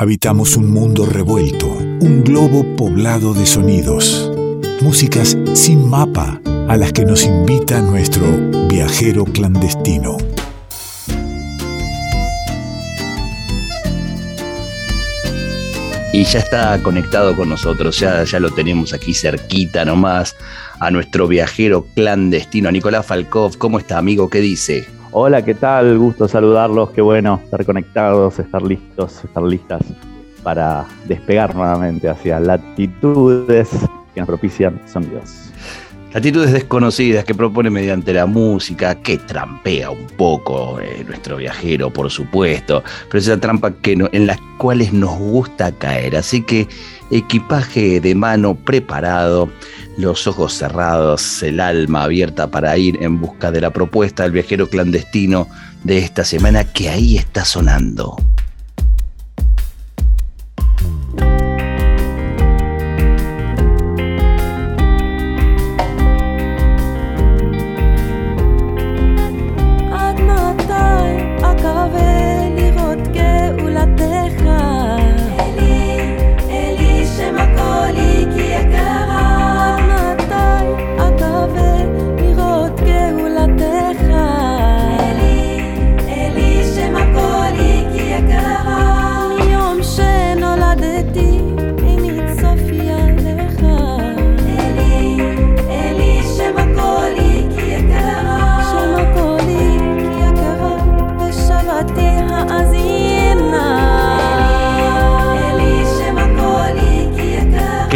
Habitamos un mundo revuelto, un globo poblado de sonidos, músicas sin mapa a las que nos invita nuestro viajero clandestino. Y ya está conectado con nosotros, ya, ya lo tenemos aquí cerquita nomás, a nuestro viajero clandestino, Nicolás Falkov. ¿Cómo está, amigo? ¿Qué dice? Hola, ¿qué tal? Gusto saludarlos, qué bueno estar conectados, estar listos, estar listas para despegar nuevamente hacia latitudes que nos propician sonidos. Latitudes desconocidas que propone mediante la música, que trampea un poco eh, nuestro viajero, por supuesto, pero esa trampa que en las cuales nos gusta caer. Así que equipaje de mano preparado, los ojos cerrados, el alma abierta para ir en busca de la propuesta del viajero clandestino de esta semana que ahí está sonando.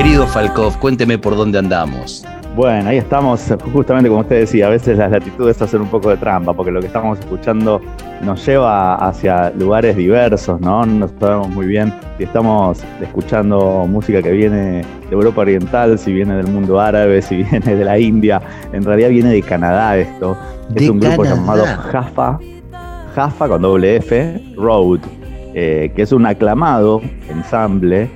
Querido Falkov, cuénteme por dónde andamos. Bueno, ahí estamos, justamente como usted decía, a veces las latitudes hacen un poco de trampa, porque lo que estamos escuchando nos lleva hacia lugares diversos, ¿no? No sabemos muy bien si estamos escuchando música que viene de Europa Oriental, si viene del mundo árabe, si viene de la India. En realidad viene de Canadá esto. Es un grupo llamado Jaffa, Jaffa con doble F, Road, eh, que es un aclamado ensamble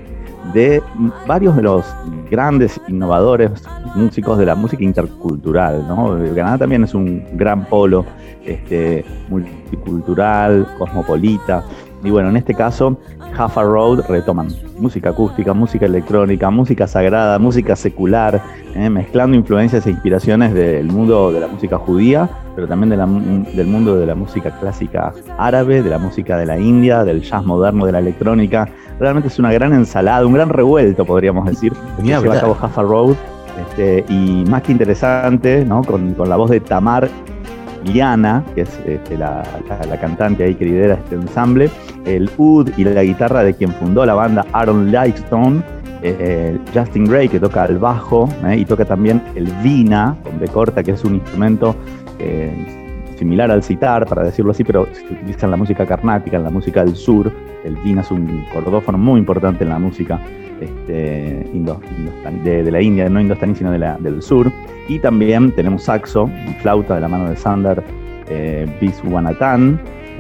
de varios de los grandes innovadores músicos de la música intercultural. ¿no? Canadá también es un gran polo este, multicultural, cosmopolita. Y bueno, en este caso, Jaffa Road retoman música acústica, música electrónica, música sagrada, música secular, ¿eh? mezclando influencias e inspiraciones del mundo de la música judía, pero también del mundo de la música clásica árabe, de la música de la India, del jazz moderno, de la electrónica, Realmente es una gran ensalada, un gran revuelto, podríamos decir, que lleva a cabo Jaffa Road. Este, y más que interesante, ¿no? con, la voz de Tamar Liana, que es este, la, cantante ahí que lidera este ensamble, el ud y la guitarra de quien fundó la banda Aaron Lightstone, eh, eh, Justin Gray, que toca el bajo, ¿eh? y toca también el vina, con B corta, que es un instrumento similar al citar, para decirlo así, pero se utiliza en la música carnática, en la música del sur. El vina es un cordófono muy importante en la música este, de, la India, no indostaní, sino de la, del sur. Y también tenemos saxo, flauta de la mano de Sander eh,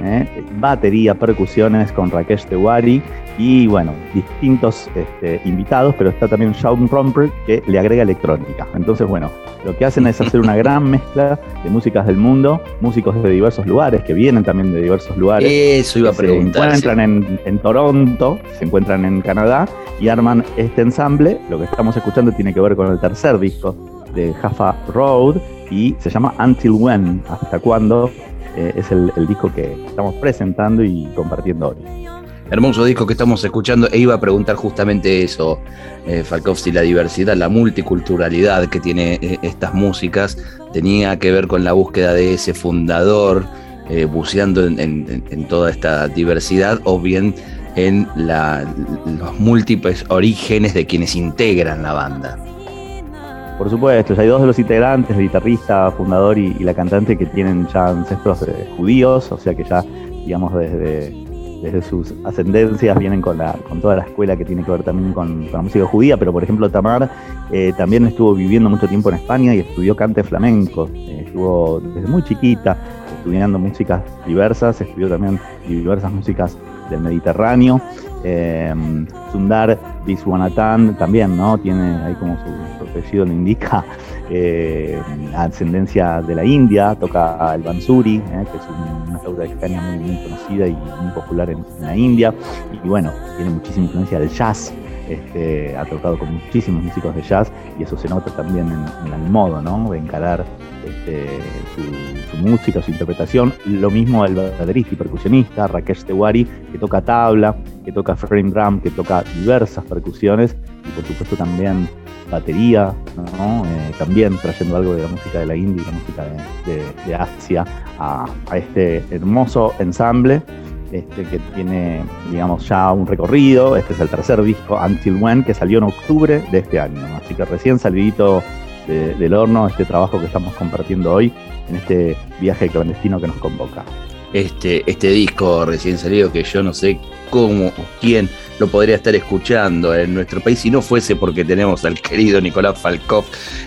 ¿eh? batería, percusiones con Rakesh Tewari y bueno, distintos este, invitados, pero está también Sean Romper que le agrega electrónica. Entonces, bueno, lo que hacen es hacer una gran mezcla de músicas del mundo, músicos de diversos lugares, que vienen también de diversos lugares. Eso iba a preguntar. Se encuentran en, en Toronto, se encuentran en Canadá y arman este ensamble. Lo que estamos escuchando tiene que ver con el tercer disco de Jaffa Road y se llama Until When, hasta cuándo, eh, es el, disco que estamos presentando y compartiendo hoy. Hermoso disco que estamos escuchando e iba a preguntar justamente eso, eh, si la diversidad, la multiculturalidad que tiene eh, estas músicas tenía que ver con la búsqueda de ese fundador, eh, buceando en, toda esta diversidad o bien en los múltiples orígenes de quienes integran la banda. Por supuesto, hay dos de los integrantes, el guitarrista, fundador y, la cantante, que tienen ya ancestros eh, judíos, o sea que ya, digamos, desde, desde sus ascendencias vienen con, la, con toda la escuela que tiene que ver también con, la música judía, pero por ejemplo Tamar eh, también estuvo viviendo mucho tiempo en España y estudió cante flamenco, eh, estuvo desde muy chiquita estudiando músicas diversas, estudió también diversas músicas del Mediterráneo. Sundar Viswanathan también, ¿no? Tiene ahí como su, apellido lo indica, eh, ascendencia de la India, toca el bansuri, eh, que es una flauta de caña muy, conocida y muy popular en, la India, y, bueno, tiene muchísima influencia del jazz, este, ha tocado con muchísimos músicos de jazz y eso se nota también en, el modo ¿no? de encarar este, su, música, su interpretación. Lo mismo el baterista y percusionista Rakesh Tewari, que toca tabla, que toca frame drum, que toca diversas percusiones y por supuesto también batería, eh, también trayendo algo de la música de la India y la música de, Asia a, este hermoso ensamble. Este, que tiene, digamos, ya un recorrido. Este es el tercer disco, Until When, que salió en octubre de este año. Así que recién salidito del horno este trabajo que estamos compartiendo hoy en este viaje clandestino que nos convoca. Este, este disco recién salido que yo no sé cómo o quién lo podría estar escuchando en nuestro país si no fuese porque tenemos al querido Nicolás Falkov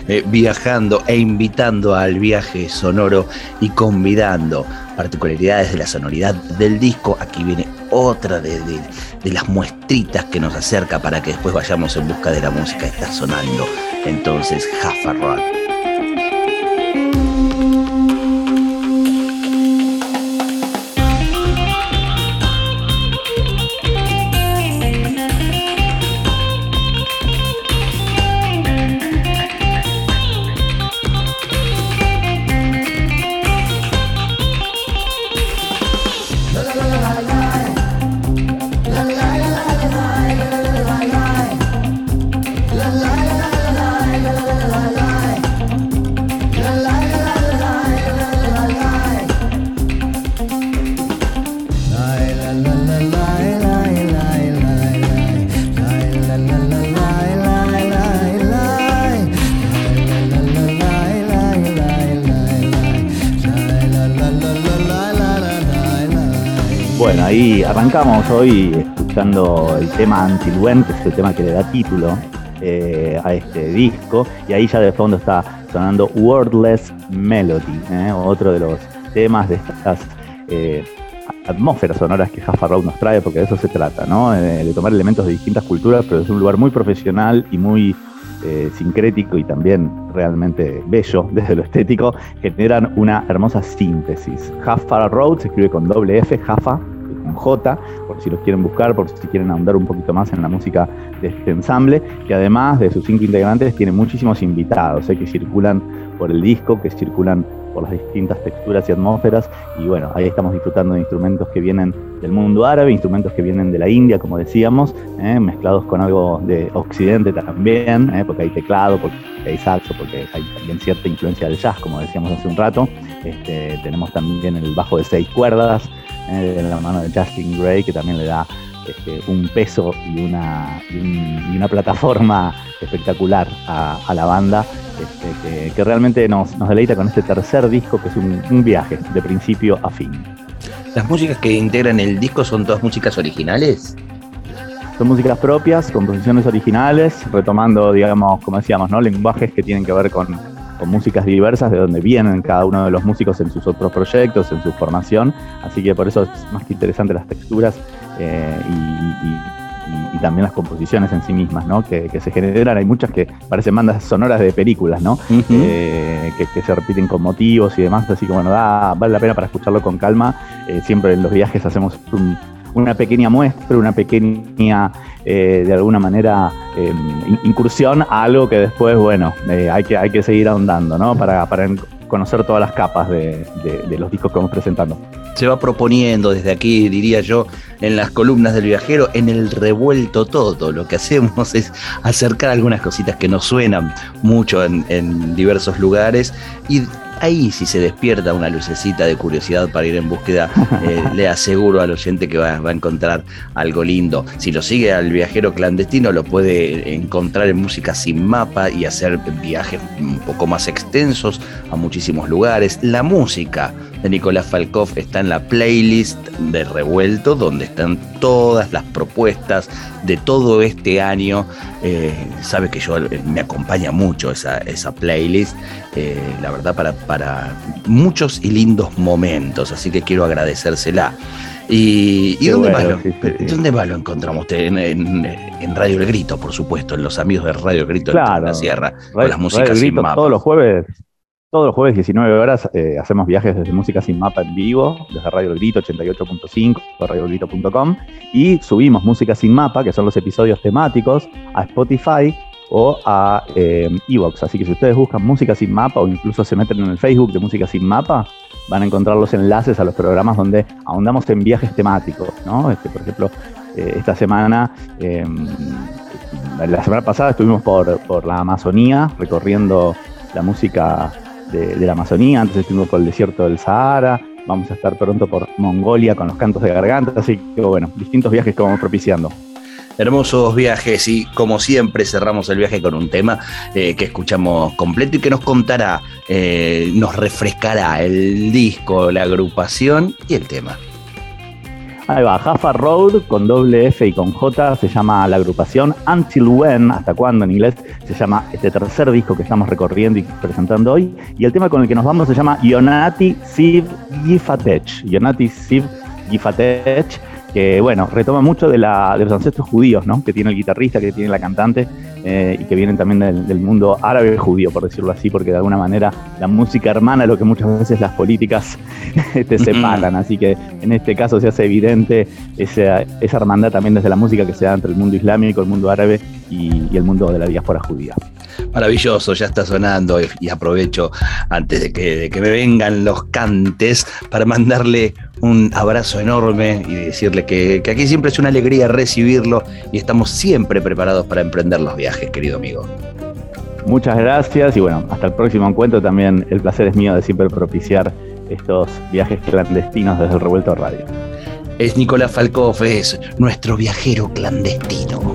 eh, viajando e invitando al viaje sonoro y convidando particularidades de la sonoridad del disco. Aquí viene otra de, de las muestritas que nos acerca para que después vayamos en busca de la música que está sonando. Entonces, Jaffa Rock. Arrancamos hoy escuchando el tema Antiluen, que es el tema que le da título eh, a este disco, y ahí ya de fondo está sonando Wordless Melody, eh, otro de los temas de estas eh, atmósferas sonoras que Jaffa Rock nos trae, porque de eso se trata, ¿no? de tomar elementos de distintas culturas, pero es un lugar muy profesional y muy sincrético y también realmente bello desde lo estético, generan una hermosa síntesis. Jaffa Road se escribe con doble F, Jaffa, J, por si los quieren buscar, por si quieren ahondar un poquito más en la música de este ensamble, que además de sus cinco integrantes tiene muchísimos invitados eh, que circulan por el disco, que circulan por las distintas texturas y atmósferas. Y bueno, ahí estamos disfrutando de instrumentos que vienen del mundo árabe, instrumentos que vienen de la India, como decíamos, eh, mezclados con algo de Occidente también, eh, porque hay teclado, porque hay saxo, porque hay también cierta influencia del jazz, como decíamos hace un rato. Este, tenemos también el bajo de seis cuerdas, eh, en la mano de Justin Gray, que también le da este, un peso y una, y, una plataforma espectacular a, la banda, este, que, realmente nos, deleita con este tercer disco, que es un, viaje de principio a fin. ¿Las músicas que integran el disco son todas músicas originales? Son músicas propias, composiciones originales, retomando, digamos, como decíamos, ¿no? lenguajes que tienen que ver con, con músicas diversas de donde vienen cada uno de los músicos en sus otros proyectos, en su formación. Así que por eso es más que interesante las texturas eh, y, también las composiciones en sí mismas, ¿no? Que, se generan. Hay muchas que parecen bandas sonoras de películas, ¿no? Eh, que, se repiten con motivos y demás. Así que bueno, da, vale la pena para escucharlo con calma. Eh, siempre en los viajes hacemos un una pequeña muestra, una pequeña, eh, de alguna manera, em, incursión a algo que después, bueno, eh, hay, que, hay que seguir ahondando, ¿no? Para, para conocer todas las capas de, los discos que vamos presentando. Se va proponiendo desde aquí, diría yo, en las columnas del viajero, en el revuelto todo. Lo que hacemos es acercar algunas cositas que nos suenan mucho en, en diversos lugares y ahí si se despierta una lucecita de curiosidad para ir en búsqueda, eh, le aseguro al oyente que va, a encontrar algo lindo. Si lo sigue al viajero clandestino, lo puede encontrar en música sin mapa y hacer viajes un poco más extensos a muchísimos lugares. La música de Nicolás Falkov está en la playlist de Revuelto, donde están todas las propuestas de todo este año. Eh, sabe que yo eh, me acompaña mucho esa, esa playlist, eh, la verdad, para, para muchos y lindos momentos, así que quiero agradecérsela. ¿Y, dónde, más lo, dónde más lo encontramos usted? En, Radio El Grito, por supuesto, en los amigos de Radio El Grito claro, de la Sierra, con las músicas Radio sin mapa. Todos los jueves, todos los jueves 19 horas eh, hacemos viajes desde Música Sin Mapa en vivo, desde Radio El Grito 88.5, radioelgrito.com, y subimos Música Sin Mapa, que son los episodios temáticos, a Spotify o a eh, Evox. Así que si ustedes buscan Música Sin Mapa o incluso se meten en el Facebook de Música Sin Mapa, van a encontrar los enlaces a los programas donde ahondamos en viajes temáticos, ¿no? Este, por ejemplo, eh, esta semana, em, la semana pasada estuvimos por, la Amazonía, recorriendo la música de, la Amazonía, antes estuvimos por el desierto del Sahara, vamos a estar pronto por Mongolia con los cantos de garganta, así que bueno, distintos viajes que vamos propiciando. Hermosos viajes y como siempre cerramos el viaje con un tema eh, que escuchamos completo y que nos contará, eh, nos refrescará el disco, la agrupación y el tema. Ahí va, Jaffa Road con doble F y con J se llama la agrupación Until When, hasta cuándo en inglés, se llama este tercer disco que estamos recorriendo y presentando hoy. Y el tema con el que nos vamos se llama Yonati Siv Gifatech. Yonati Siv Gifatech que bueno, retoma mucho de, la, de los ancestros judíos, ¿no? Que tiene el guitarrista, que tiene la cantante, eh, y que vienen también del, mundo árabe judío, por decirlo así, porque de alguna manera la música hermana lo que muchas veces las políticas te separan. Así que en este caso se hace evidente esa, esa hermandad también desde la música que se da entre el mundo islámico, el mundo árabe y, y el mundo de la diáspora judía. Maravilloso, ya está sonando y, aprovecho antes de que, me vengan los cantes para mandarle un abrazo enorme y decirle que, aquí siempre es una alegría recibirlo y estamos siempre preparados para emprender los viajes, querido amigo. Muchas gracias y bueno, hasta el próximo encuentro. También el placer es mío de siempre propiciar estos viajes clandestinos desde el Revuelto Radio. Es Nicolás Falcoff, es nuestro viajero clandestino.